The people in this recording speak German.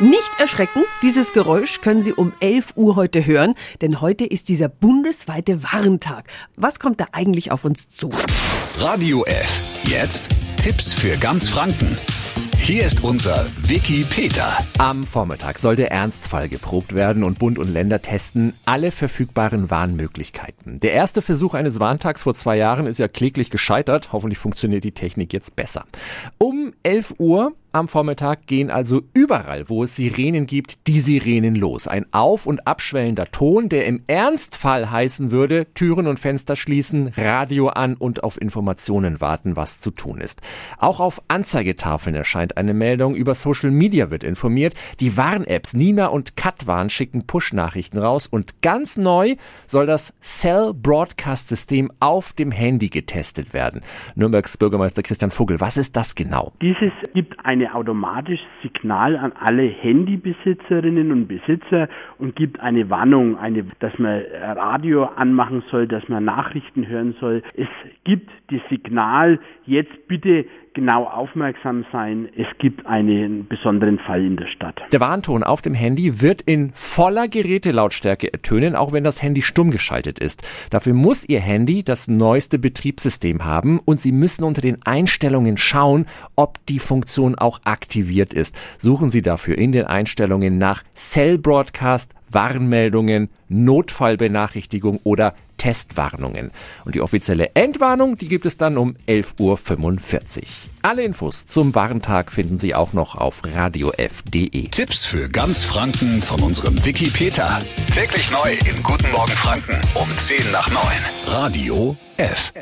Nicht erschrecken, dieses Geräusch können Sie um 11 Uhr heute hören, denn heute ist dieser bundesweite Warntag. Was kommt da eigentlich auf uns zu? Radio F. Jetzt Tipps für ganz Franken. Hier ist unser Wiki Peter. Am Vormittag soll der Ernstfall geprobt werden und Bund und Länder testen alle verfügbaren Warnmöglichkeiten. Der erste Versuch eines Warntags vor zwei Jahren ist ja kläglich gescheitert. Hoffentlich funktioniert die Technik jetzt besser. Um 11 Uhr am Vormittag gehen also überall, wo es Sirenen gibt, die Sirenen los. Ein auf- und abschwellender Ton, der im Ernstfall heißen würde, Türen und Fenster schließen, Radio an und auf Informationen warten, was zu tun ist. Auch auf Anzeigetafeln erscheint eine Meldung, über Social Media wird informiert. Die Warn-Apps Nina und Katwarn schicken Push-Nachrichten raus und ganz neu soll das Cell Broadcast System auf dem Handy getestet werden. Nürnbergs Bürgermeister Christian Vogel, was ist das genau? Dieses gibt ein automatisches Signal an alle Handybesitzerinnen und Besitzer und gibt eine Warnung, eine, dass man Radio anmachen soll, dass man Nachrichten hören soll. Es gibt das Signal, jetzt bitte genau aufmerksam sein, es gibt einen besonderen Fall in der Stadt. Der Warnton auf dem Handy wird in voller Gerätelautstärke ertönen, auch wenn das Handy stumm geschaltet ist. Dafür muss Ihr Handy das neueste Betriebssystem haben und Sie müssen unter den Einstellungen schauen, ob die Funktion auch aktiviert ist. Suchen Sie dafür in den Einstellungen nach Cell Broadcast Warnmeldungen, Notfallbenachrichtigung oder Testwarnungen. Und die offizielle Endwarnung, die gibt es dann um 11.45 Uhr. Alle Infos zum Warntag finden Sie auch noch auf radiof.de. Tipps für ganz Franken von unserem Wiki Peter. Täglich neu in Guten Morgen Franken um 10 nach 9. Radio F.